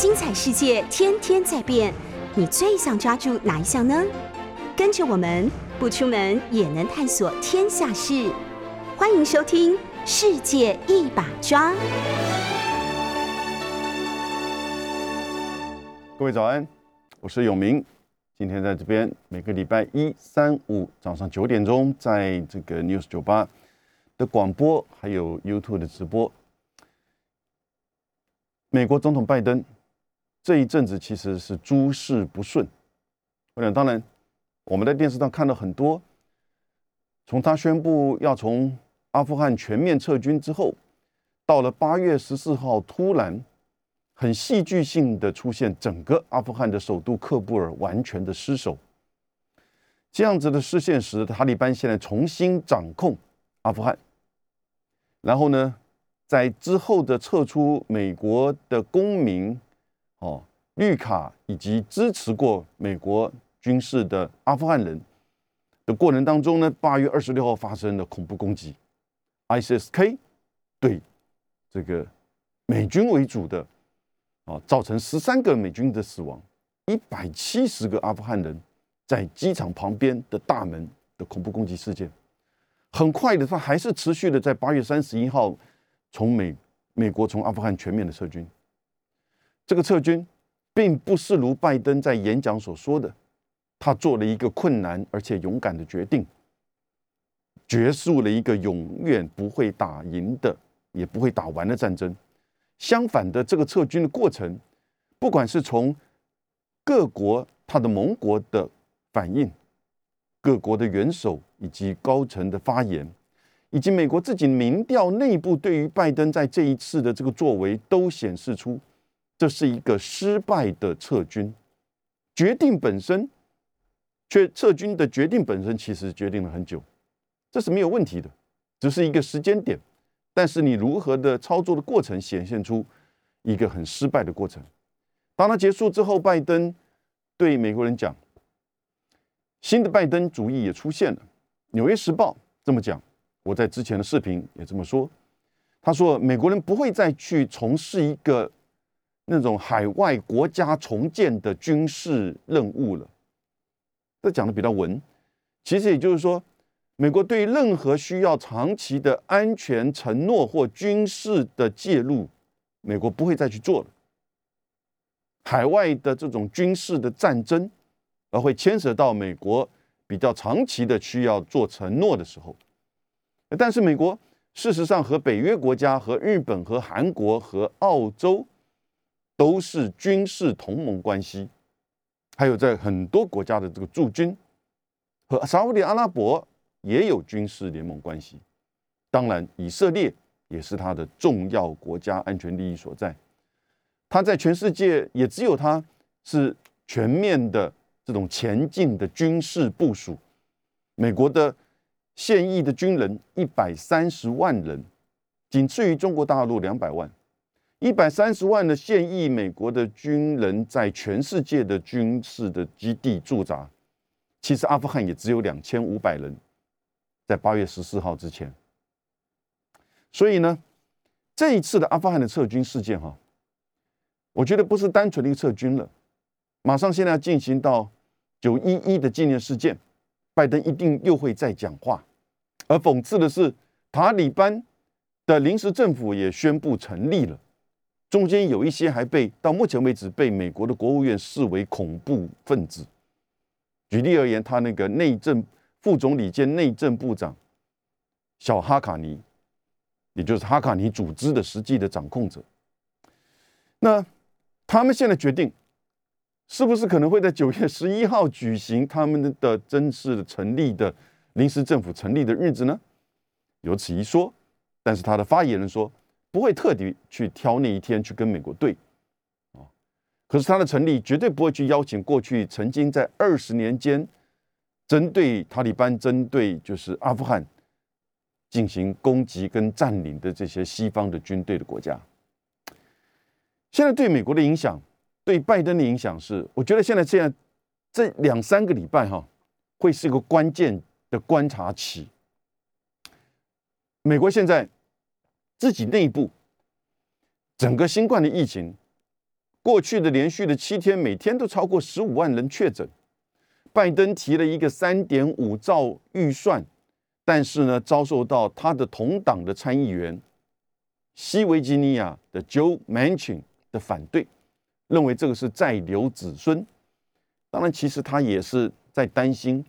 精彩世界天天在变，你最想抓住哪一项呢？跟着我们不出门也能探索天下事，欢迎收听《世界一把抓》。各位早安，我是永明。今天在这边，每个礼拜一、三、五早上九点钟，在这个 News 酒吧的广播，还有 YouTube 的直播。美国总统拜登这一阵子其实是诸事不顺。我想，当然我们在电视上看到很多，从他宣布要从阿富汗全面撤军之后，到了八月十四号，突然。很戏剧性的出现，整个阿富汗的首都喀布尔完全的失守。这样子的失陷时，塔利班现在重新掌控阿富汗。然后呢，在之后的撤出美国的公民哦绿卡以及支持过美国军事的阿富汗人的过程当中呢，八月二十六号发生了恐怖攻击，ISK 对这个美军为主的。啊，造成十三个美军的死亡，一百七十个阿富汗人在机场旁边的大门的恐怖攻击事件，很快的，他还是持续的在八月三十一号从美美国从阿富汗全面的撤军。这个撤军并不是如拜登在演讲所说的，他做了一个困难而且勇敢的决定，结束了一个永远不会打赢的也不会打完的战争。相反的，这个撤军的过程，不管是从各国他的盟国的反应、各国的元首以及高层的发言，以及美国自己民调内部对于拜登在这一次的这个作为，都显示出这是一个失败的撤军决定本身，却撤军的决定本身其实决定了很久，这是没有问题的，只是一个时间点。但是你如何的操作的过程，显现出一个很失败的过程。当它结束之后，拜登对美国人讲，新的拜登主义也出现了。《纽约时报》这么讲，我在之前的视频也这么说。他说，美国人不会再去从事一个那种海外国家重建的军事任务了。这讲的比较文，其实也就是说。美国对任何需要长期的安全承诺或军事的介入，美国不会再去做了。海外的这种军事的战争，而会牵涉到美国比较长期的需要做承诺的时候。但是美国事实上和北约国家、和日本、和韩国、和澳洲都是军事同盟关系，还有在很多国家的这个驻军和沙特阿拉伯。也有军事联盟关系，当然，以色列也是他的重要国家安全利益所在。他在全世界也只有他是全面的这种前进的军事部署。美国的现役的军人一百三十万人，仅次于中国大陆两百万。一百三十万的现役美国的军人在全世界的军事的基地驻扎，其实阿富汗也只有两千五百人。在八月十四号之前，所以呢，这一次的阿富汗的撤军事件，哈，我觉得不是单纯的一个撤军了，马上现在要进行到九一一的纪念事件，拜登一定又会再讲话。而讽刺的是，塔利班的临时政府也宣布成立了，中间有一些还被到目前为止被美国的国务院视为恐怖分子。举例而言，他那个内政。副总理兼内政部长小哈卡尼，也就是哈卡尼组织的实际的掌控者。那他们现在决定，是不是可能会在九月十一号举行他们的正式成立的临时政府成立的日子呢？有此一说。但是他的发言人说，不会特地去挑那一天去跟美国对。可是他的成立绝对不会去邀请过去曾经在二十年间。针对塔利班，针对就是阿富汗进行攻击跟占领的这些西方的军队的国家，现在对美国的影响，对拜登的影响是，我觉得现在这样这两三个礼拜哈，会是一个关键的观察期。美国现在自己内部整个新冠的疫情过去的连续的七天，每天都超过十五万人确诊。拜登提了一个三点五兆预算，但是呢，遭受到他的同党的参议员西维吉尼亚的 Joe Manchin 的反对，认为这个是再留子孙。当然，其实他也是在担心，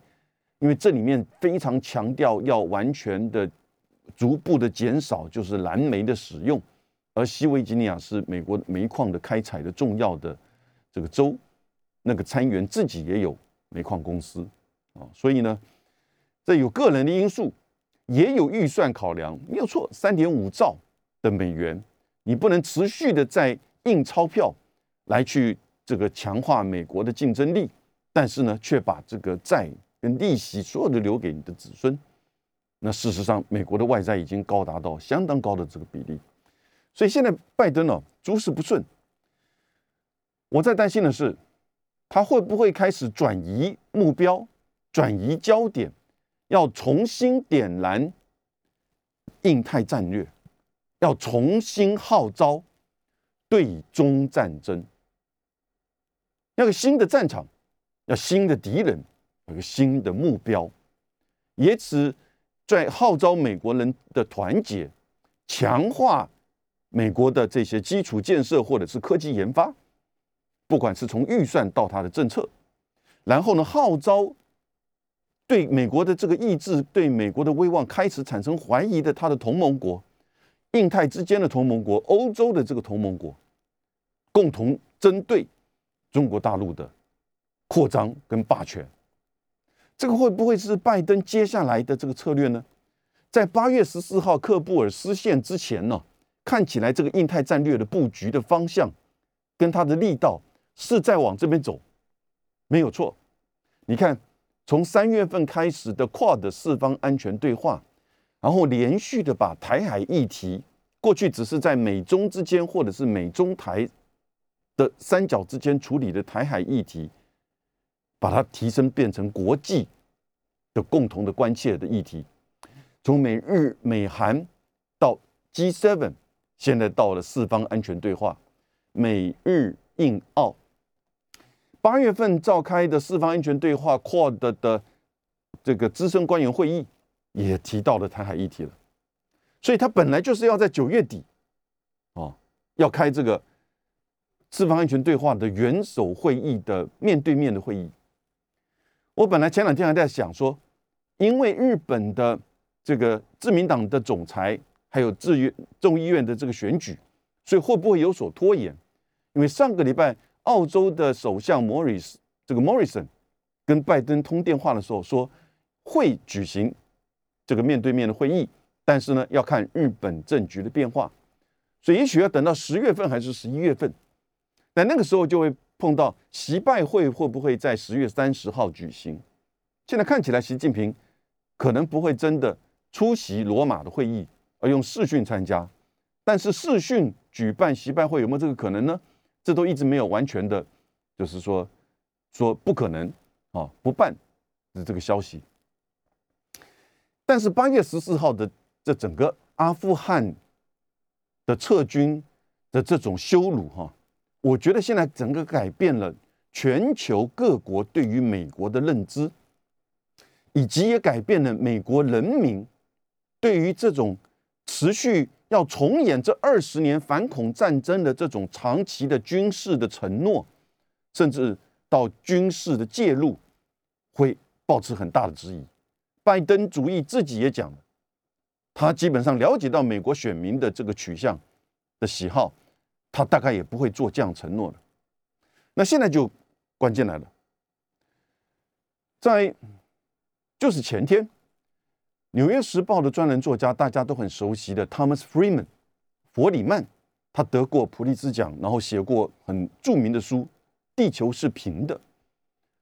因为这里面非常强调要完全的、逐步的减少就是蓝莓的使用，而西维吉尼亚是美国煤矿的开采的重要的这个州，那个参议员自己也有。煤矿公司啊，所以呢，这有个人的因素，也有预算考量，没有错。三点五兆的美元，你不能持续的在印钞票来去这个强化美国的竞争力，但是呢，却把这个债跟利息所有的留给你的子孙。那事实上，美国的外债已经高达到相当高的这个比例，所以现在拜登呢，诸事不顺。我在担心的是。他会不会开始转移目标、转移焦点，要重新点燃印太战略，要重新号召对中战争，要个新的战场，要新的敌人，有个新的目标，也此在号召美国人的团结，强化美国的这些基础建设或者是科技研发。不管是从预算到他的政策，然后呢，号召对美国的这个意志、对美国的威望开始产生怀疑的他的同盟国，印太之间的同盟国、欧洲的这个同盟国，共同针对中国大陆的扩张跟霸权，这个会不会是拜登接下来的这个策略呢？在八月十四号克布尔失陷之前呢，看起来这个印太战略的布局的方向跟他的力道。是在往这边走，没有错。你看，从三月份开始的跨的四方安全对话，然后连续的把台海议题，过去只是在美中之间或者是美中台的三角之间处理的台海议题，把它提升变成国际的共同的关切的议题。从美日美韩到 G7，现在到了四方安全对话，美日印澳。八月份召开的四方安全对话 Quad 的这个资深官员会议也提到了台海议题了，所以他本来就是要在九月底，哦，要开这个四方安全对话的元首会议的面对面的会议。我本来前两天还在想说，因为日本的这个自民党的总裁还有自院众议院的这个选举，所以会不会有所拖延？因为上个礼拜。澳洲的首相莫里斯，这个莫里森跟拜登通电话的时候说会举行这个面对面的会议，但是呢要看日本政局的变化，所以也许要等到十月份还是十一月份，但那个时候就会碰到习拜会会不会在十月三十号举行？现在看起来习近平可能不会真的出席罗马的会议，而用视讯参加，但是视讯举办习拜会有没有这个可能呢？这都一直没有完全的，就是说说不可能啊，不办的这个消息。但是八月十四号的这整个阿富汗的撤军的这种羞辱哈，我觉得现在整个改变了全球各国对于美国的认知，以及也改变了美国人民对于这种持续。要重演这二十年反恐战争的这种长期的军事的承诺，甚至到军事的介入，会保持很大的质疑。拜登主义自己也讲了，他基本上了解到美国选民的这个取向的喜好，他大概也不会做这样承诺了。那现在就关键来了，在就是前天。《纽约时报》的专栏作家，大家都很熟悉的 Thomas Freeman，弗里曼，他得过普利兹奖，然后写过很著名的书《地球是平的》，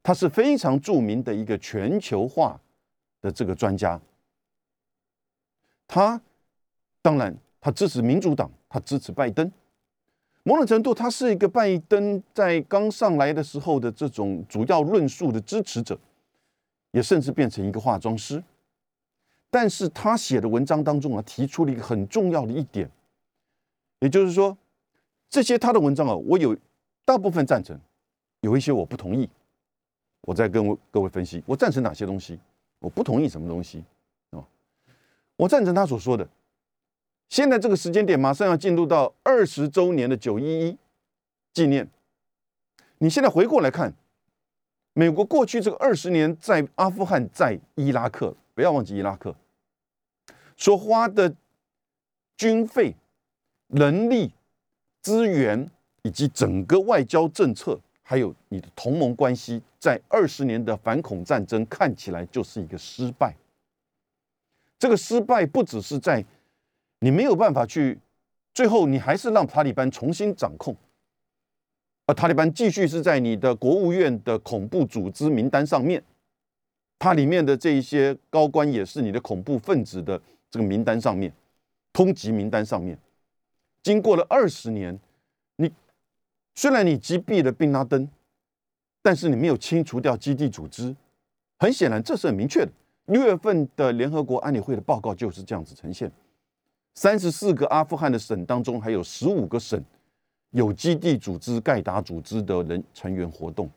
他是非常著名的一个全球化的这个专家。他当然，他支持民主党，他支持拜登。某种程度，他是一个拜登在刚上来的时候的这种主要论述的支持者，也甚至变成一个化妆师。但是他写的文章当中啊，提出了一个很重要的一点，也就是说，这些他的文章啊，我有大部分赞成，有一些我不同意。我再跟各位分析，我赞成哪些东西，我不同意什么东西啊？我赞成他所说的，现在这个时间点马上要进入到二十周年的九一一纪念。你现在回过来看，美国过去这个二十年在阿富汗、在伊拉克，不要忘记伊拉克所花的军费、人力、资源以及整个外交政策。还有你的同盟关系，在二十年的反恐战争看起来就是一个失败。这个失败不只是在你没有办法去，最后你还是让塔利班重新掌控，而塔利班继续是在你的国务院的恐怖组织名单上面，它里面的这一些高官也是你的恐怖分子的这个名单上面，通缉名单上面。经过了二十年。你虽然你击毙了宾拉登，但是你没有清除掉基地组织。很显然，这是很明确的。六月份的联合国安理会的报告就是这样子呈现：三十四个阿富汗的省当中，还有十五个省有基地组织、盖达组织的人成员活动。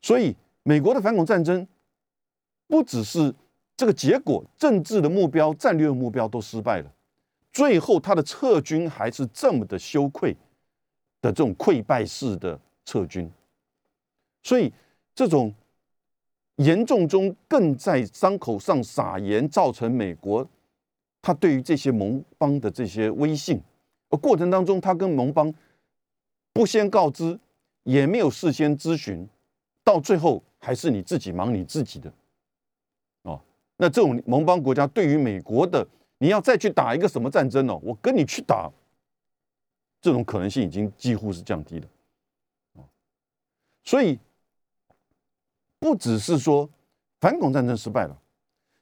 所以，美国的反恐战争不只是这个结果，政治的目标、战略目标都失败了。最后，他的撤军还是这么的羞愧。的这种溃败式的撤军，所以这种严重中更在伤口上撒盐，造成美国他对于这些盟邦的这些威信，而过程当中他跟盟邦不先告知，也没有事先咨询，到最后还是你自己忙你自己的，哦，那这种盟邦国家对于美国的，你要再去打一个什么战争呢？我跟你去打。这种可能性已经几乎是降低了，所以不只是说反恐战争失败了，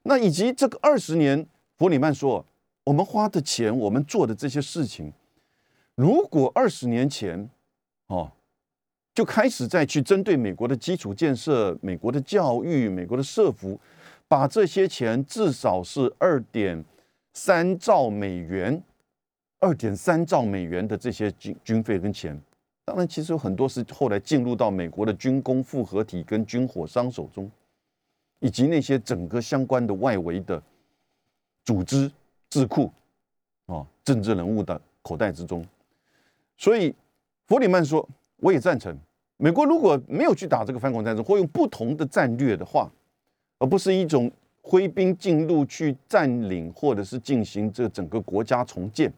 那以及这个二十年，弗里曼说，我们花的钱，我们做的这些事情，如果二十年前哦就开始再去针对美国的基础建设、美国的教育、美国的社福，把这些钱至少是二点三兆美元。二点三兆美元的这些军军费跟钱，当然其实有很多是后来进入到美国的军工复合体跟军火商手中，以及那些整个相关的外围的组织智库啊政治人物的口袋之中。所以弗里曼说，我也赞成，美国如果没有去打这个反恐战争，或用不同的战略的话，而不是一种挥兵进入去占领，或者是进行这整个国家重建。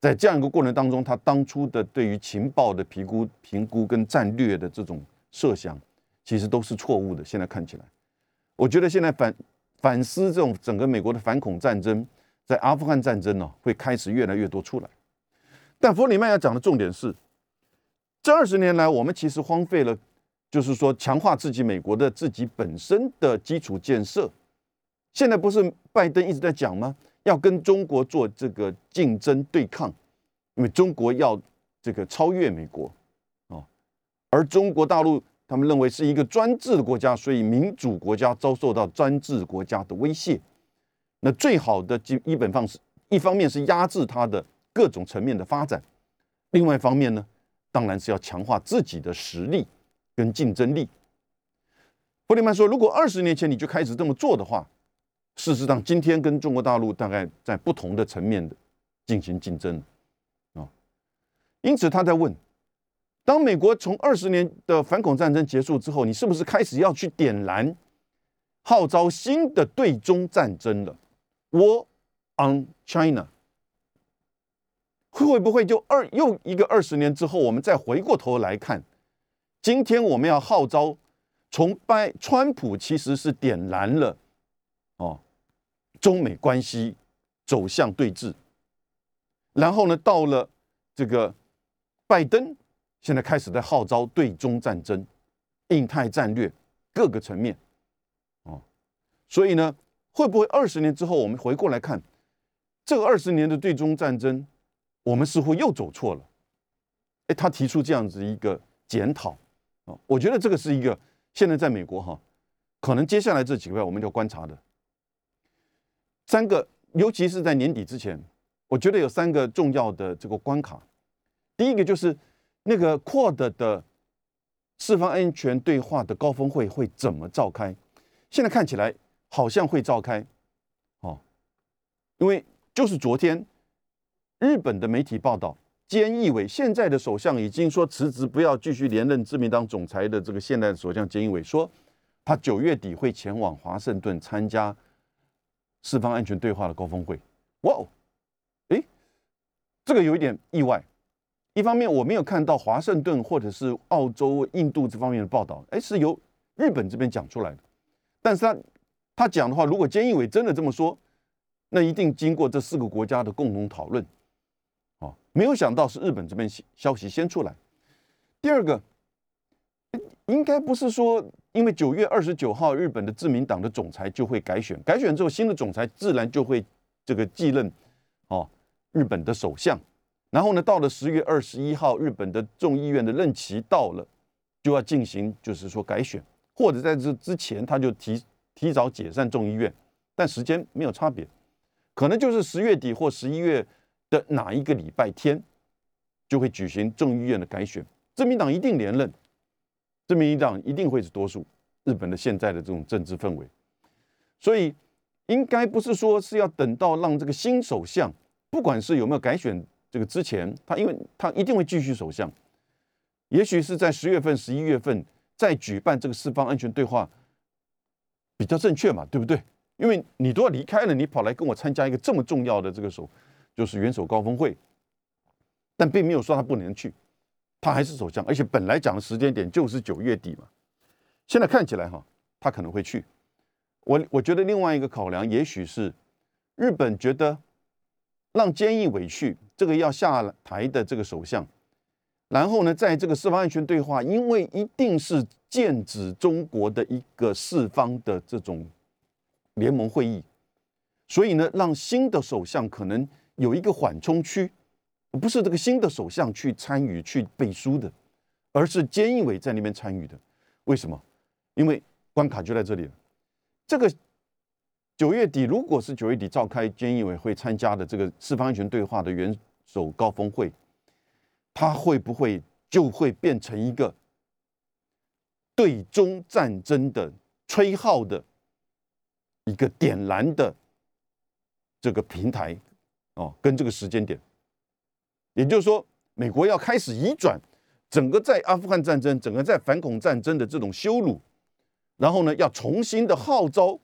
在这样一个过程当中，他当初的对于情报的评估、评估跟战略的这种设想，其实都是错误的。现在看起来，我觉得现在反反思这种整个美国的反恐战争，在阿富汗战争呢，会开始越来越多出来。但弗里曼要讲的重点是，这二十年来，我们其实荒废了，就是说强化自己美国的自己本身的基础建设。现在不是拜登一直在讲吗？要跟中国做这个竞争对抗，因为中国要这个超越美国啊，而中国大陆他们认为是一个专制的国家，所以民主国家遭受到专制国家的威胁。那最好的基一本方式，一方面是压制它的各种层面的发展，另外一方面呢，当然是要强化自己的实力跟竞争力。布里曼说，如果二十年前你就开始这么做的话。事实上，今天跟中国大陆大概在不同的层面的进行竞争啊，因此他在问：当美国从二十年的反恐战争结束之后，你是不是开始要去点燃、号召新的对中战争了？War on China 会不会就二又一个二十年之后，我们再回过头来看，今天我们要号召从拜川普其实是点燃了。哦，中美关系走向对峙，然后呢，到了这个拜登，现在开始在号召对中战争、印太战略各个层面，哦，所以呢，会不会二十年之后我们回过来看这个二十年的对中战争，我们似乎又走错了？哎，他提出这样子一个检讨啊，我觉得这个是一个现在在美国哈，可能接下来这几个月我们要观察的。三个，尤其是在年底之前，我觉得有三个重要的这个关卡。第一个就是那个 Quad 的四方安全对话的高峰会会怎么召开？现在看起来好像会召开，哦，因为就是昨天日本的媒体报道，菅义伟现在的首相已经说辞职，不要继续连任自民党总裁的这个现在的首相菅义伟说，他九月底会前往华盛顿参加四方安全对话的高峰会。哇哦，哎，这个有一点意外。一方面我没有看到华盛顿或者是澳洲、印度这方面的报道，哎，是由日本这边讲出来的。但是他他讲的话，如果菅义伟真的这么说，那一定经过这四个国家的共同讨论，哦，没有想到是日本这边消息先出来。第二个，应该不是说因为九月二十九号日本的自民党的总裁就会改选，改选之后新的总裁自然就会这个继任，哦，日本的首相。然后呢，到了十月二十一号，日本的众议院的任期到了，就要进行就是说改选。或者在这之前，他就提提早解散众议院，但时间没有差别，可能就是十月底或十一月的哪一个礼拜天，就会举行众议院的改选。自民党一定连任，自民党一定会是多数。日本的现在的这种政治氛围，所以应该不是说是要等到让这个新首相，不管是有没有改选这个之前，他因为他一定会继续首相，也许是在十月份、十一月份。再举办这个四方安全对话比较正确嘛，对不对？因为你都要离开了，你跑来跟我参加一个这么重要的这个首，就是元首高峰会，但并没有说他不能去，他还是首相，而且本来讲的时间点就是九月底嘛。现在看起来哈，他可能会去。我我觉得另外一个考量，也许是日本觉得让菅义伟去，这个要下台的这个首相。然后呢，在这个四方安全对话，因为一定是剑指中国的一个四方的这种联盟会议，所以呢，让新的首相可能有一个缓冲区，不是这个新的首相去参与去背书的，而是菅义伟在那边参与的。为什么？因为关卡就在这里。这个九月底，如果是九月底召开监义委会参加的这个四方安全对话的元首高峰会。他会不会就会变成一个对中战争的吹号的一个点燃的这个平台哦？跟这个时间点，也就是说，美国要开始移转整个在阿富汗战争、整个在反恐战争的这种羞辱，然后呢，要重新的号召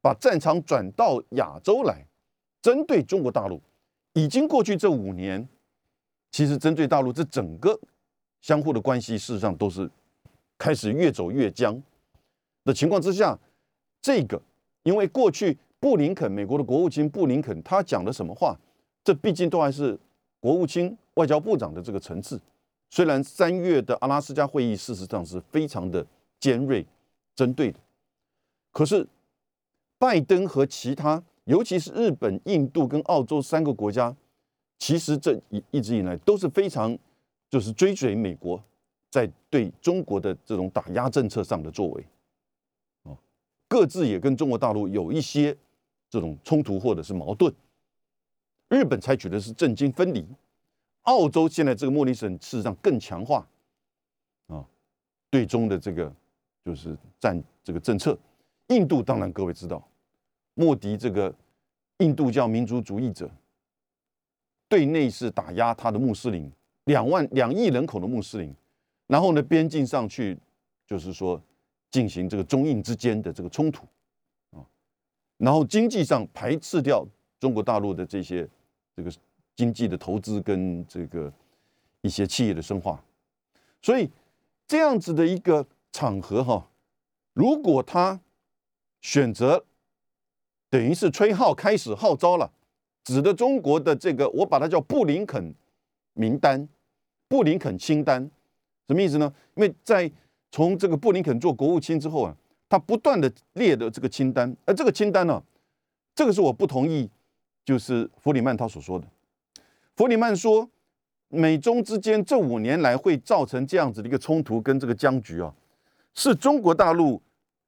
把战场转到亚洲来，针对中国大陆。已经过去这五年。其实针对大陆，这整个相互的关系，事实上都是开始越走越僵的情况之下。这个，因为过去布林肯，美国的国务卿布林肯，他讲的什么话，这毕竟都还是国务卿、外交部长的这个层次。虽然三月的阿拉斯加会议，事实上是非常的尖锐、针对的，可是拜登和其他，尤其是日本、印度跟澳洲三个国家。其实这一一直以来都是非常，就是追随美国在对中国的这种打压政策上的作为，哦，各自也跟中国大陆有一些这种冲突或者是矛盾。日本采取的是政经分离，澳洲现在这个莫里森事实上更强化啊对中的这个就是战这个政策。印度当然各位知道，莫迪这个印度教民族主义者。对内是打压他的穆斯林，两万两亿人口的穆斯林，然后呢，边境上去就是说进行这个中印之间的这个冲突啊，然后经济上排斥掉中国大陆的这些这个经济的投资跟这个一些企业的深化，所以这样子的一个场合哈，如果他选择等于是吹号开始号召了。指的中国的这个，我把它叫布林肯名单、布林肯清单，什么意思呢？因为在从这个布林肯做国务卿之后啊，他不断的列的这个清单，而这个清单呢，这个是我不同意，就是弗里曼他所说的。弗里曼说，美中之间这五年来会造成这样子的一个冲突跟这个僵局啊，是中国大陆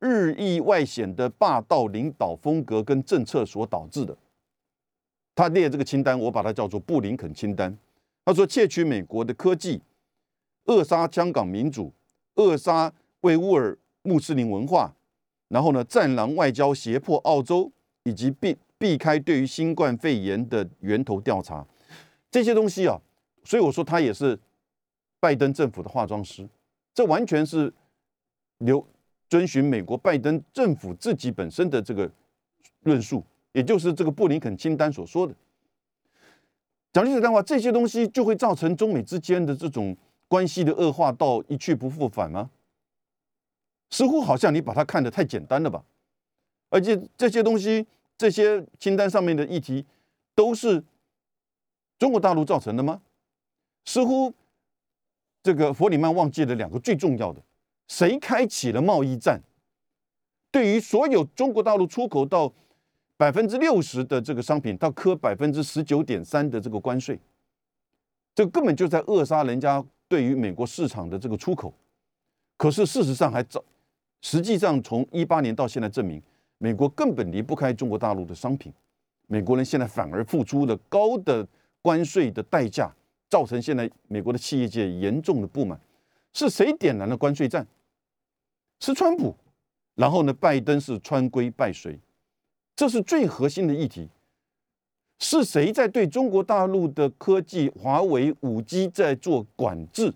日益外显的霸道领导风格跟政策所导致的。他列这个清单，我把它叫做布林肯清单。他说，窃取美国的科技，扼杀香港民主，扼杀维吾尔穆斯林文化，然后呢，战狼外交胁迫澳洲，以及避避开对于新冠肺炎的源头调查，这些东西啊，所以我说他也是拜登政府的化妆师，这完全是留遵循美国拜登政府自己本身的这个论述，也就是这个布林肯清单所说的。讲句实在话，这些东西就会造成中美之间的这种关系的恶化到一去不复返吗？似乎好像你把它看得太简单了吧？而且这些东西、这些清单上面的议题，都是中国大陆造成的吗？似乎这个弗里曼忘记了两个最重要的：谁开启了贸易战？对于所有中国大陆出口到。百分之六十的这个商品，到科百分之十九点三的这个关税，这根本就在扼杀人家对于美国市场的这个出口。可是事实上还早，实际上从一八年到现在证明，美国根本离不开中国大陆的商品。美国人现在反而付出了高的关税的代价，造成现在美国的企业界严重的不满。是谁点燃了关税战？是川普。然后呢，拜登是川规拜随。这是最核心的议题，是谁在对中国大陆的科技、华为、五 G 在做管制？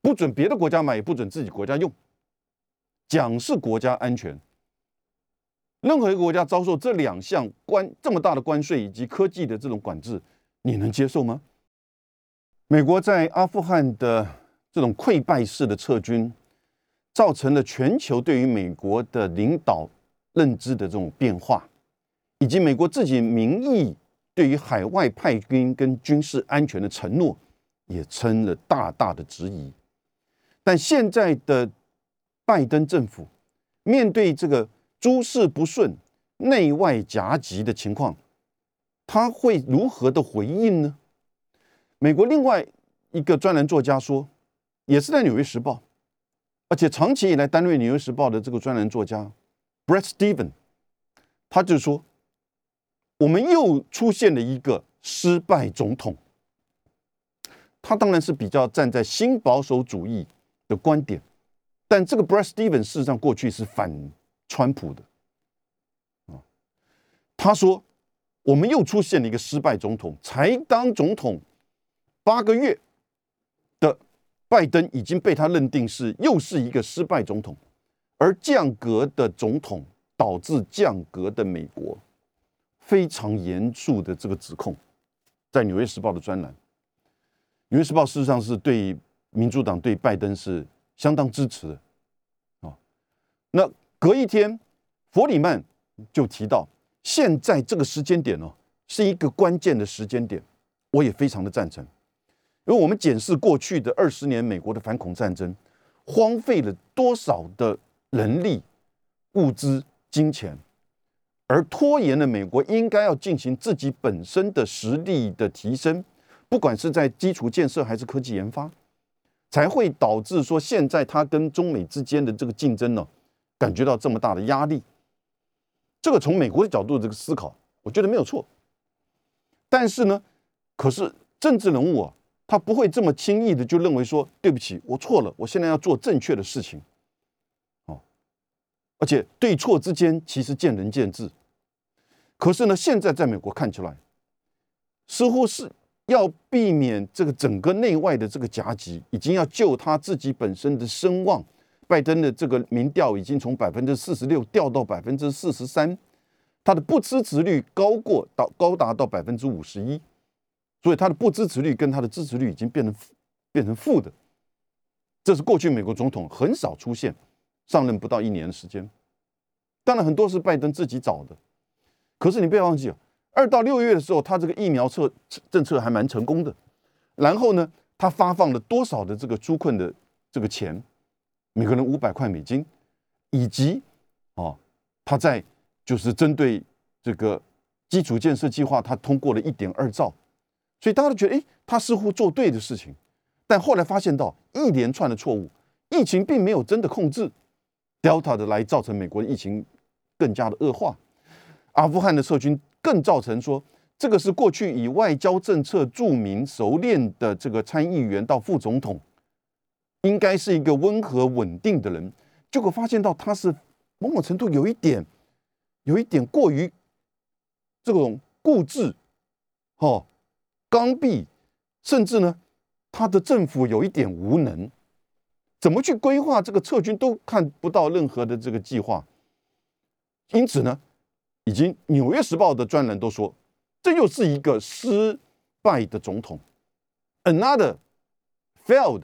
不准别的国家买，也不准自己国家用，讲是国家安全。任何一个国家遭受这两项关这么大的关税以及科技的这种管制，你能接受吗？美国在阿富汗的这种溃败式的撤军，造成了全球对于美国的领导。认知的这种变化，以及美国自己民意对于海外派军跟军事安全的承诺，也成了大大的质疑。但现在的拜登政府面对这个诸事不顺、内外夹击的情况，他会如何的回应呢？美国另外一个专栏作家说，也是在《纽约时报》，而且长期以来担任《纽约时报》的这个专栏作家。Brett Steven，他就说：“我们又出现了一个失败总统。”他当然是比较站在新保守主义的观点，但这个 Brett Steven 事实上过去是反川普的。啊，他说：“我们又出现了一个失败总统，才当总统八个月拜登已经被他认定是又是一个失败总统。”而降格的总统导致降格的美国，非常严肃的这个指控，在《纽约时报》的专栏，《纽约时报》事实上是对民主党对拜登是相当支持的啊。那隔一天，弗里曼就提到，现在这个时间点哦，是一个关键的时间点，我也非常的赞成，因为我们检视过去的二十年美国的反恐战争，荒废了多少的。人力、物资、金钱，而拖延了美国应该要进行自己本身的实力的提升，不管是在基础建设还是科技研发，才会导致说现在他跟中美之间的这个竞争呢，感觉到这么大的压力。这个从美国的角度这个思考，我觉得没有错。但是呢，可是政治人物啊，他不会这么轻易的就认为说对不起，我错了，我现在要做正确的事情。哦而且对错之间其实见仁见智，可是呢，现在在美国看起来，似乎是要避免这个整个内外的这个夹击，已经要救他自己本身的声望。拜登的这个民调已经从百分之四十六掉到百分之四十三，他的不支持率高过到高达到百分之五十一，所以他的不支持率跟他的支持率已经变成变成负的，这是过去美国总统很少出现。上任不到一年的时间，当然很多是拜登自己找的，可是你不要忘记啊，二到六月的时候，他这个疫苗策政策还蛮成功的。然后呢，他发放了多少的这个纾困的这个钱，每个人五百块美金，以及哦，他在就是针对这个基础建设计划，他通过了一点二兆，所以大家都觉得，哎，他似乎做对的事情，但后来发现到一连串的错误，疫情并没有真的控制。Delta 的来造成美国的疫情更加的恶化，阿富汗的撤军更造成说，这个是过去以外交政策著名熟练的这个参议员到副总统应该是一个温和稳定的人，结果发现到他是某种程度有一点，有一点过于这种固执，哦，刚愎，甚至呢，他的政府有一点无能，怎么去规划这个撤军都看不到任何的这个计划，因此呢，已经《纽约时报》的专栏都说，这又是一个失败的总统，another failed。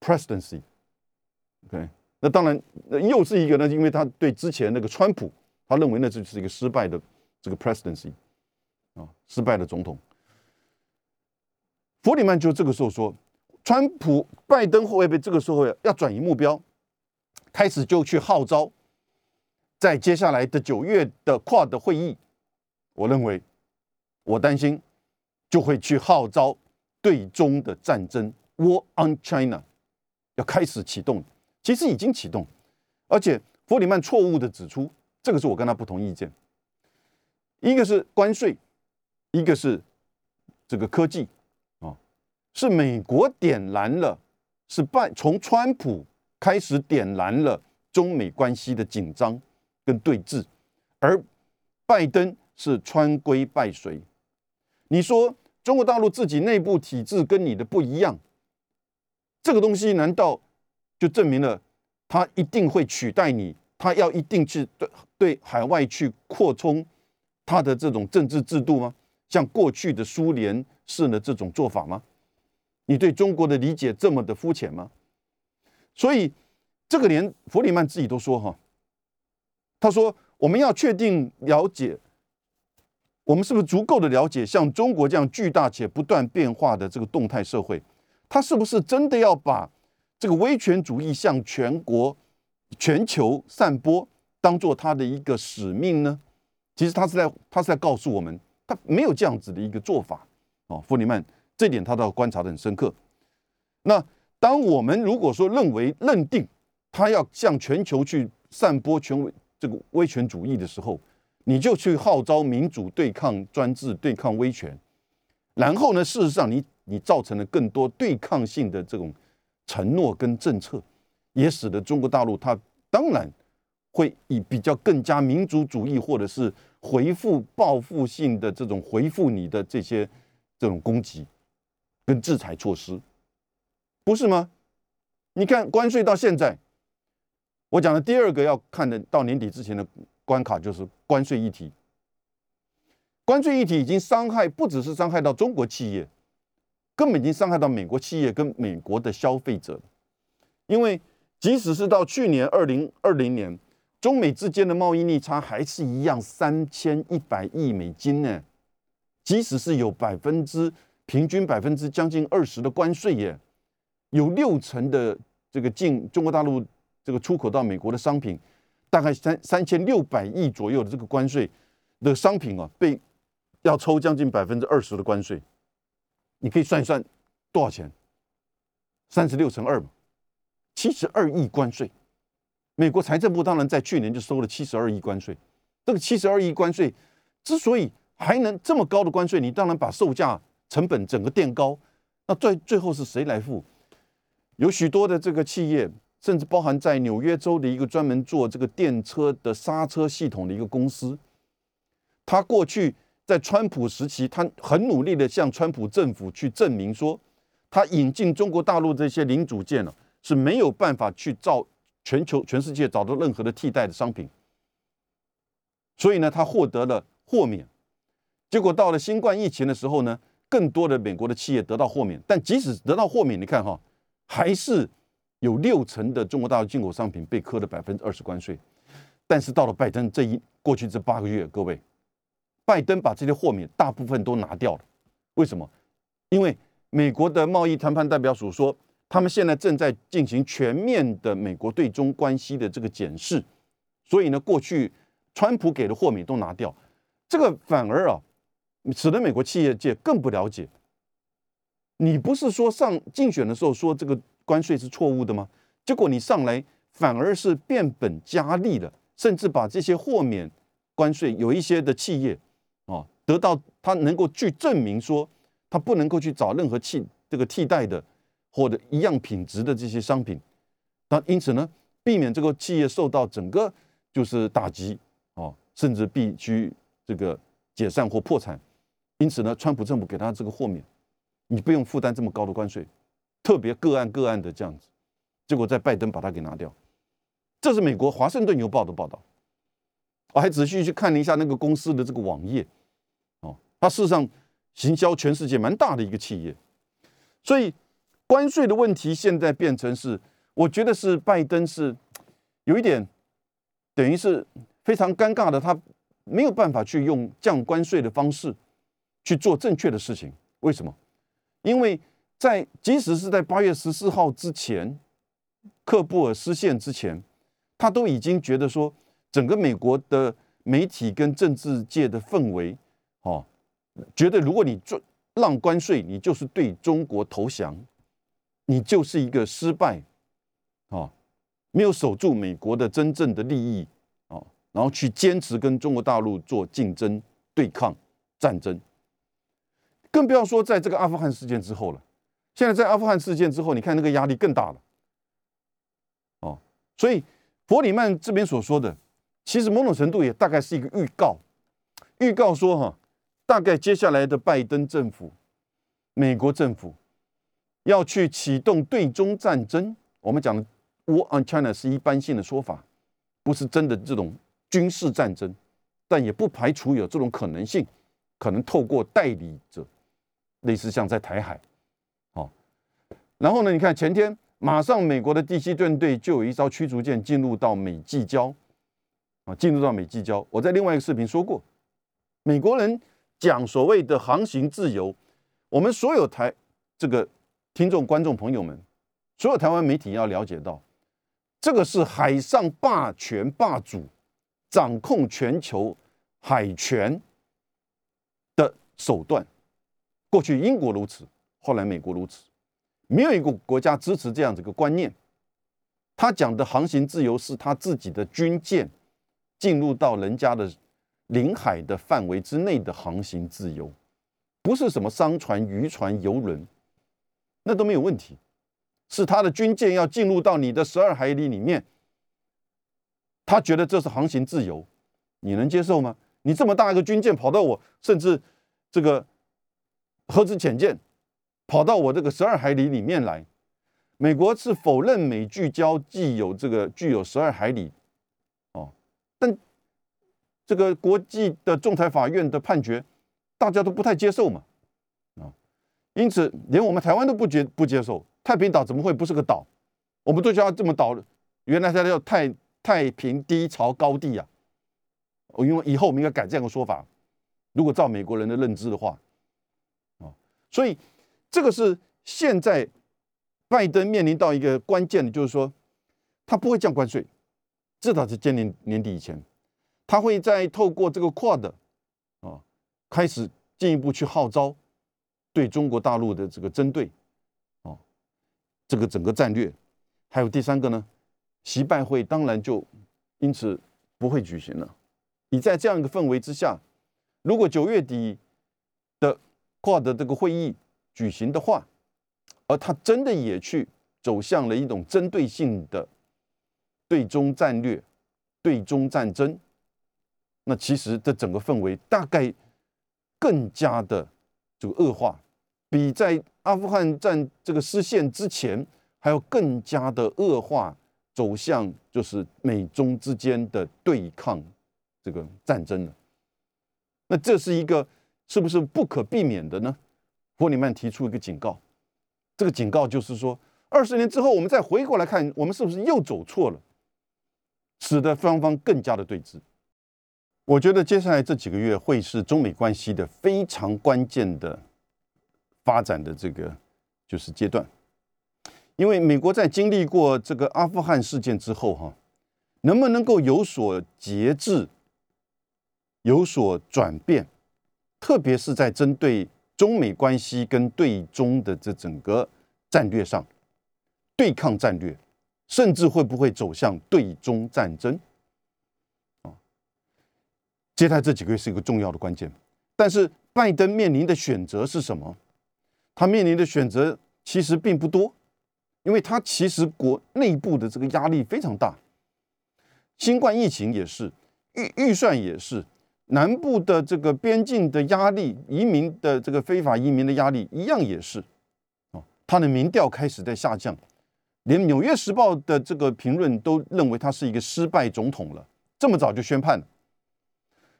Presidency，OK，那当然，那又是一个呢，因为他对之前那个川普，他认为那就是一个失败的这个 Presidency，啊，失败的总统。弗里曼就这个时候说，川普、拜登会不会这个时候要转移目标，开始就去号召，在接下来的九月的跨的会议，我认为，我担心就会去号召对中的战争，War on China。要开始启动，其实已经启动，而且弗里曼错误的指出，这个是我跟他不同意见。一个是关税，一个是这个科技，是美国点燃了，是拜从川普开始点燃了中美关系的紧张跟对峙，而拜登是川规拜随。你说中国大陆自己内部体制跟你的不一样？这个东西难道就证明了他一定会取代你？他要一定去对对海外去扩充他的这种政治制度吗？像过去的苏联式的这种做法吗？你对中国的理解这么的肤浅吗？所以这个连弗里曼自己都说哈，他说我们要确定了解，我们是不是足够的了解像中国这样巨大且不断变化的这个动态社会？他是不是真的要把这个威权主义向全国、全球散播，当做他的一个使命呢？其实他是在他是在告诉我们，他没有这样子的一个做法。哦，弗里曼这点他都要观察的很深刻。那当我们如果说认为认定他要向全球去散播权威这个威权主义的时候，你就去号召民主对抗专制、对抗威权，然后呢，事实上你。你造成了更多对抗性的这种承诺跟政策，也使得中国大陆它当然会以比较更加民族主义或者是回复报复性的这种回复你的这些这种攻击跟制裁措施，不是吗？你看关税到现在，我讲的第二个要看的到年底之前的关卡就是关税议题，关税议题已经伤害不只是伤害到中国企业。根本已经伤害到美国企业跟美国的消费者，因为即使是到去年二零二零年，中美之间的贸易逆差还是一样三千一百亿美金呢。即使是有百分之平均百分之将近二十的关税耶，有六成的这个进中国大陆这个出口到美国的商品，大概三三千六百亿左右的这个关税的商品啊，被要抽将近百分之二十的关税。你可以算一算多少钱？三十六乘二嘛，七十二亿关税。美国财政部当然在去年就收了七十二亿关税。这个七十二亿关税之所以还能这么高的关税，你当然把售价成本整个垫高。那最最后是谁来付？有许多的这个企业，甚至包含在纽约州的一个专门做这个电车的刹车系统的一个公司，他过去。在川普时期，他很努力的向川普政府去证明说，他引进中国大陆这些零组件呢是没有办法去造全球全世界找到任何的替代的商品，所以呢，他获得了豁免。结果到了新冠疫情的时候呢，更多的美国的企业得到豁免，但即使得到豁免，你看哈，还是有六成的中国大陆进口商品被扣了百分之二十关税。但是到了拜登这一过去这八个月，各位。拜登把这些豁免大部分都拿掉了，为什么？因为美国的贸易谈判代表署说，他们现在正在进行全面的美国对中关系的这个检视，所以呢，过去川普给的豁免都拿掉，这个反而啊，使得美国企业界更不了解。你不是说上竞选的时候说这个关税是错误的吗？结果你上来反而是变本加厉了，甚至把这些豁免关税有一些的企业。哦，得到他能够去证明说，他不能够去找任何替这个替代的或者一样品质的这些商品，那因此呢，避免这个企业受到整个就是打击哦，甚至必须这个解散或破产。因此呢，川普政府给他这个豁免，你不用负担这么高的关税，特别个案个案的这样子。结果在拜登把它给拿掉，这是美国《华盛顿邮报》的报道。我还仔细去看了一下那个公司的这个网页，哦，它事实上行销全世界蛮大的一个企业，所以关税的问题现在变成是，我觉得是拜登是有一点等于是非常尴尬的，他没有办法去用降关税的方式去做正确的事情。为什么？因为在即使是在八月十四号之前，克布尔失陷之前，他都已经觉得说。整个美国的媒体跟政治界的氛围，哦，觉得如果你做让关税，你就是对中国投降，你就是一个失败，哦，没有守住美国的真正的利益，哦，然后去坚持跟中国大陆做竞争、对抗、战争，更不要说在这个阿富汗事件之后了。现在在阿富汗事件之后，你看那个压力更大了，哦，所以弗里曼这边所说的。其实某种程度也大概是一个预告，预告说哈，大概接下来的拜登政府、美国政府要去启动对中战争。我们讲的 “war on China” 是一般性的说法，不是真的这种军事战争，但也不排除有这种可能性，可能透过代理者，类似像在台海，好，然后呢，你看前天马上美国的第七舰队就有一艘驱逐舰进入到美济礁。啊，进入到美济礁。我在另外一个视频说过，美国人讲所谓的航行自由，我们所有台这个听众、观众朋友们，所有台湾媒体要了解到，这个是海上霸权霸主掌控全球海权的手段。过去英国如此，后来美国如此，没有一个国家支持这样子一个观念。他讲的航行自由是他自己的军舰。进入到人家的领海的范围之内的航行自由，不是什么商船、渔船、游轮，那都没有问题。是他的军舰要进入到你的十二海里里面，他觉得这是航行自由，你能接受吗？你这么大一个军舰跑到我，甚至这个核子潜舰跑到我这个十二海里里面来，美国是否认美聚焦既有这个具有十二海里？哦但这个国际的仲裁法院的判决，大家都不太接受嘛，啊，因此连我们台湾都不接不接受。太平岛怎么会不是个岛？我们都叫它这么岛，原来它叫太太平低潮高地呀。我因为以后我们应该改这样的说法，如果照美国人的认知的话，所以这个是现在拜登面临到一个关键的，就是说他不会降关税。至少是今年年底以前，他会再透过这个 Quad 啊，开始进一步去号召对中国大陆的这个针对，哦，这个整个战略，还有第三个呢，习拜会当然就因此不会举行了。你在这样一个氛围之下，如果九月底的 Quad 这个会议举行的话，而他真的也去走向了一种针对性的。对中战略、对中战争，那其实这整个氛围大概更加的这个恶化，比在阿富汗战这个失陷之前还要更加的恶化，走向就是美中之间的对抗这个战争了。那这是一个是不是不可避免的呢？霍里曼提出一个警告，这个警告就是说，二十年之后我们再回过来看，我们是不是又走错了？使得双方更加的对峙。我觉得接下来这几个月会是中美关系的非常关键的发展的这个就是阶段，因为美国在经历过这个阿富汗事件之后，哈，能不能够有所节制、有所转变，特别是在针对中美关系跟对中的这整个战略上，对抗战略。甚至会不会走向对中战争？啊，接下来这几个月是一个重要的关键。但是拜登面临的选择是什么？他面临的选择其实并不多。因为他其实国内部的这个压力非常大，新冠疫情也是，预预算也是，南部的这个边境的压力，移民的这个非法移民的压力一样也是，哦，他的民调开始在下降，连《纽约时报》的这个评论都认为他是一个失败总统了，这么早就宣判了，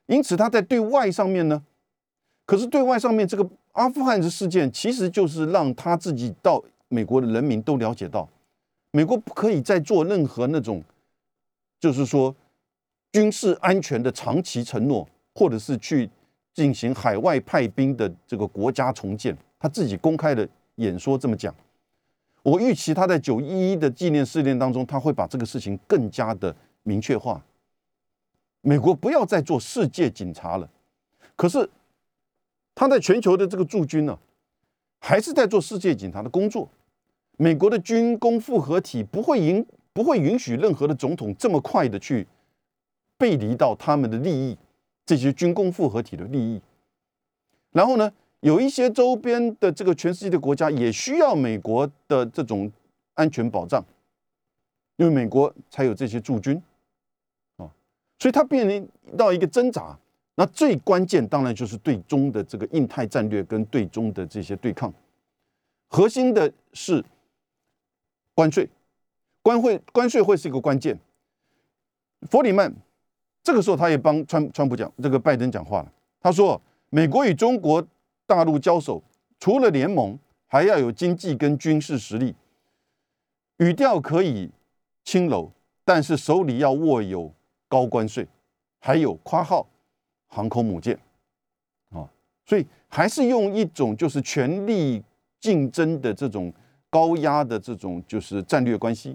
因此他在对外上面呢，可是对外上面这个阿富汗的事件，其实就是让他自己到。美国的人民都了解到，美国不可以再做任何那种，就是说军事安全的长期承诺，或者是去进行海外派兵的这个国家重建。他自己公开的演说这么讲。我预期他在九一一的纪念事件当中，他会把这个事情更加的明确化。美国不要再做世界警察了。可是他在全球的这个驻军呢，还是在做世界警察的工作。美国的军工复合体不会允不会允许任何的总统这么快的去背离到他们的利益，这些军工复合体的利益。然后呢，有一些周边的这个全世界的国家也需要美国的这种安全保障，因为美国才有这些驻军啊，所以它面临到一个挣扎。那最关键当然就是对中的这个印太战略跟对中的这些对抗，核心的是。关税，关会关税会是一个关键。弗里曼这个时候他也帮川川普讲这个拜登讲话了。他说：“美国与中国大陆交手，除了联盟，还要有经济跟军事实力。语调可以轻柔，但是手里要握有高关税，还有夸号航空母舰啊。所以还是用一种就是权力竞争的这种。”高压的这种就是战略关系，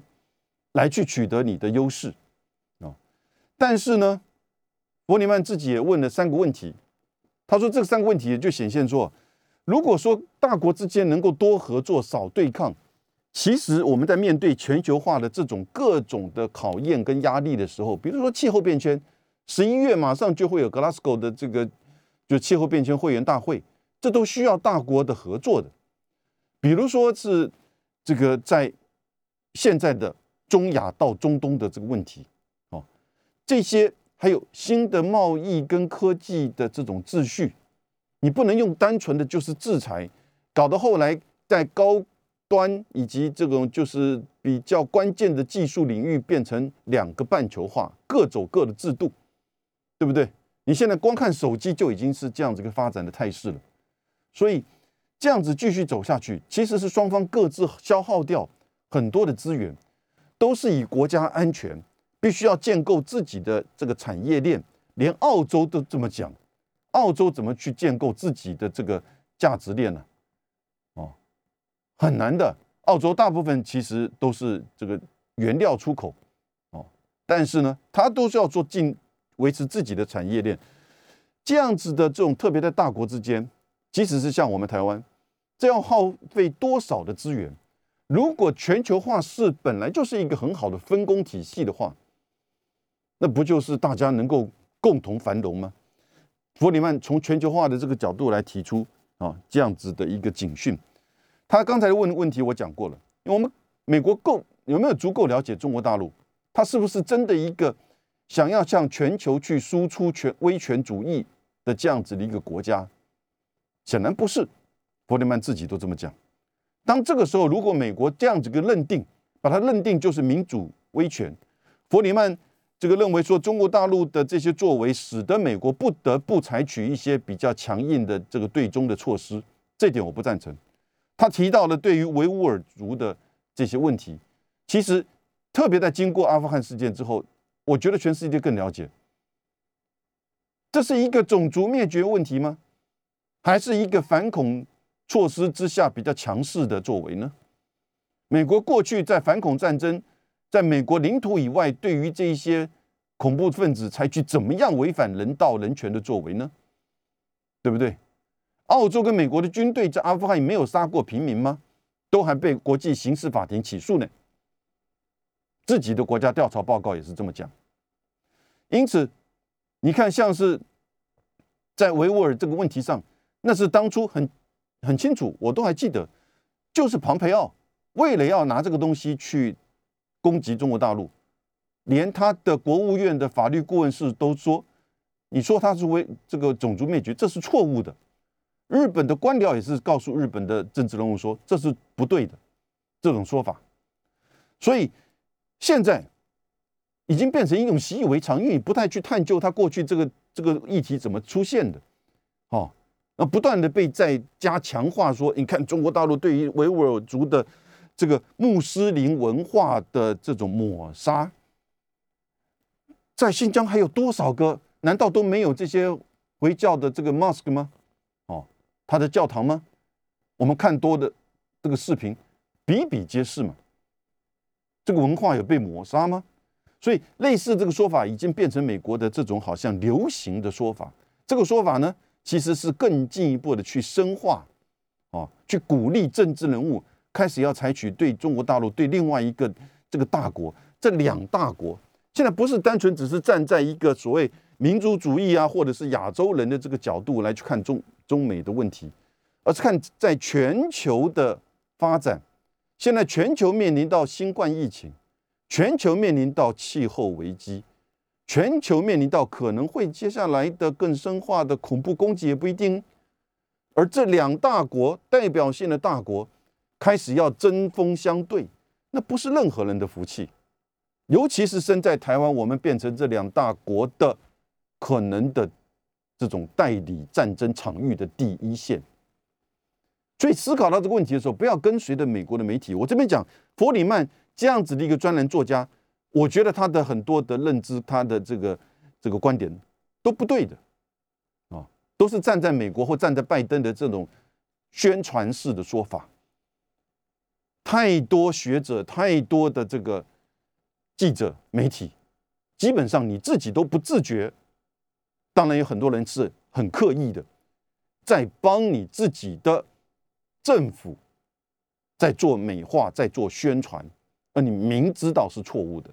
来去取得你的优势！但是呢，伯尼曼自己也问了三个问题。他说这三个问题就显现说，如果说大国之间能够多合作、少对抗，其实我们在面对全球化的这种各种的考验跟压力的时候，比如说气候变迁，十一月马上就会有 Glasgow 的这个就气候变迁会员大会，这都需要大国的合作的。比如说是。这个在现在的中亚到中东的这个问题，这些还有新的贸易跟科技的这种秩序，你不能用单纯的就是制裁，搞得后来在高端以及这种就是比较关键的技术领域变成两个半球化，各走各的制度，对不对？你现在光看手机就已经是这样子一个发展的态势了，所以。这样子继续走下去，其实是双方各自消耗掉很多的资源，都是以国家安全必须要建构自己的这个产业链。连澳洲都这么讲，澳洲怎么去建构自己的这个价值链呢？哦，很难的。澳洲大部分其实都是这个原料出口，哦，但是呢，它都是要做进维持自己的产业链。这样子的这种特别的大国之间，即使是像我们台湾。这要耗费多少的资源？如果全球化是本来就是一个很好的分工体系的话，那不就是大家能够共同繁荣吗？弗里曼从全球化的这个角度来提出啊，这样子的一个警讯。他刚才问的问题我讲过了，因为我们美国够有没有足够了解中国大陆？他是不是真的一个想要向全球去输出权威权主义的这样子的一个国家？显然不是。弗里曼自己都这么讲。当这个时候，如果美国这样子个认定，把它认定就是民主威权，弗里曼这个认为说，中国大陆的这些作为，使得美国不得不采取一些比较强硬的这个对中的措施，这点我不赞成。他提到了对于维吾尔族的这些问题，其实特别在经过阿富汗事件之后，我觉得全世界更了解，这是一个种族灭绝问题吗？还是一个反恐？措施之下比较强势的作为呢？美国过去在反恐战争，在美国领土以外，对于这些恐怖分子采取怎么样违反人道人权的作为呢？对不对？澳洲跟美国的军队在阿富汗没有杀过平民吗？都还被国际刑事法庭起诉呢。自己的国家调查报告也是这么讲。因此，你看，像是在维吾尔这个问题上，那是当初很。很清楚，我都还记得，就是庞培奥为了要拿这个东西去攻击中国大陆，连他的国务院的法律顾问室都说，你说他是为这个种族灭绝，这是错误的。日本的官僚也是告诉日本的政治人物说，这是不对的这种说法。所以现在已经变成一种习以为常，因为你不太去探究他过去这个这个议题怎么出现的，哦，那不断的被再加强化，说你看中国大陆对于维吾尔族的这个穆斯林文化的这种抹杀，在新疆还有多少个？难道都没有这些回教的这个 mosque 吗？哦，他的教堂吗？我们看多的这个视频比比皆是嘛。这个文化有被抹杀吗？所以类似这个说法已经变成美国的这种好像流行的说法。这个说法呢，其实是更进一步的去深化，啊，去鼓励政治人物开始要采取对中国大陆、对另外一个这个大国，这两大国现在不是单纯只是站在一个所谓民族主义啊，或者是亚洲人的这个角度来去看中中美的问题，而是看在全球的发展。现在全球面临到新冠疫情，全球面临到气候危机，全球面临到可能会接下来的更深化的恐怖攻击也不一定。而这两大国代表性的大国开始要针锋相对，那不是任何人的福气。尤其是身在台湾，我们变成这两大国的可能的这种代理战争场域的第一线。所以思考到这个问题的时候，不要跟随着美国的媒体。我这边讲弗里曼这样子的一个专栏作家，我觉得他的很多的认知，他的这个这个观点都不对的，啊，都是站在美国或站在拜登的这种宣传式的说法。太多学者，太多的这个记者、媒体，基本上你自己都不自觉。当然有很多人是很刻意的，在帮你自己的。政府在做美化，在做宣传，而你明知道是错误的，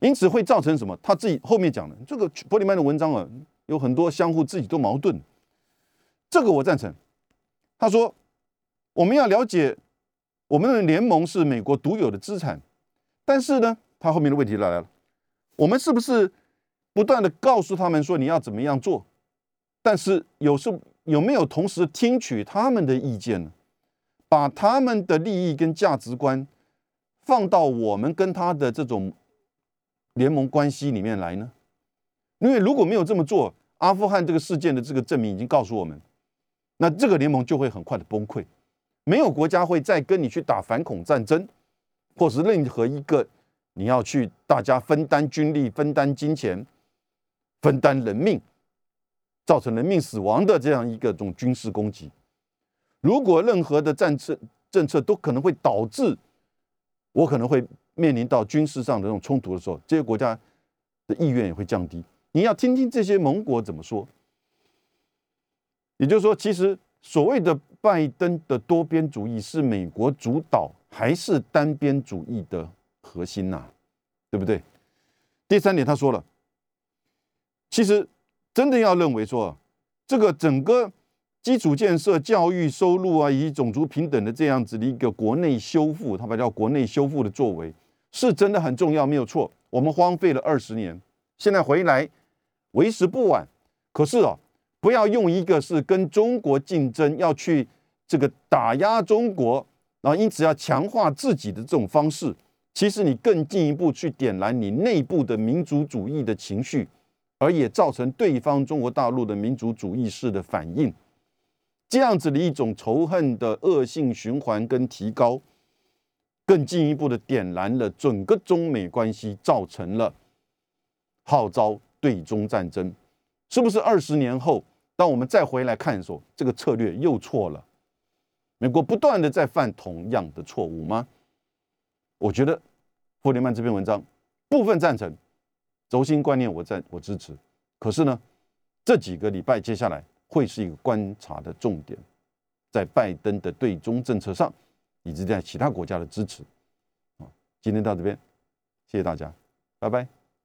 因此会造成什么？他自己后面讲的这个伯里曼的文章啊，有很多相互自己都矛盾。这个我赞成。他说，我们要了解我们的联盟是美国独有的资产，但是呢，他后面的问题来了，我们是不是不断的告诉他们说你要怎么样做？但是有时。有没有同时听取他们的意见呢？把他们的利益跟价值观放到我们跟他的这种联盟关系里面来呢？因为如果没有这么做，阿富汗这个事件的这个证明已经告诉我们，那这个联盟就会很快的崩溃。没有国家会再跟你去打反恐战争，或是任何一个你要去大家分担军力、分担金钱、分担人命。造成人命死亡的这样一个种军事攻击，如果任何的战策政策都可能会导致我可能会面临到军事上的这种冲突的时候，这些国家的意愿也会降低。你要听听这些盟国怎么说。也就是说，其实所谓的拜登的多边主义是美国主导还是单边主义的核心呐？对不对？第三点，他说了，其实。真的要认为说，这个整个基础建设、教育、收入啊，以及种族平等的这样子的一个国内修复，他把叫国内修复的作为，是真的很重要，没有错。我们荒废了二十年，现在回来为时不晚。可是啊，不要用一个是跟中国竞争，要去这个打压中国，然后因此要强化自己的这种方式，其实你更进一步去点燃你内部的民族主义的情绪。而也造成对方中国大陆的民族主义式的反应，这样子的一种仇恨的恶性循环跟提高，更进一步的点燃了整个中美关系，造成了号召对中战争，是不是二十年后，当我们再回来看的时候，这个策略又错了？美国不断的在犯同样的错误吗？我觉得弗里曼这篇文章部分赞成。轴心观念，我赞我支持。可是呢，这几个礼拜接下来会是一个观察的重点，在拜登的对中政策上，以及在其他国家的支持。啊，今天到这边，谢谢大家，拜拜。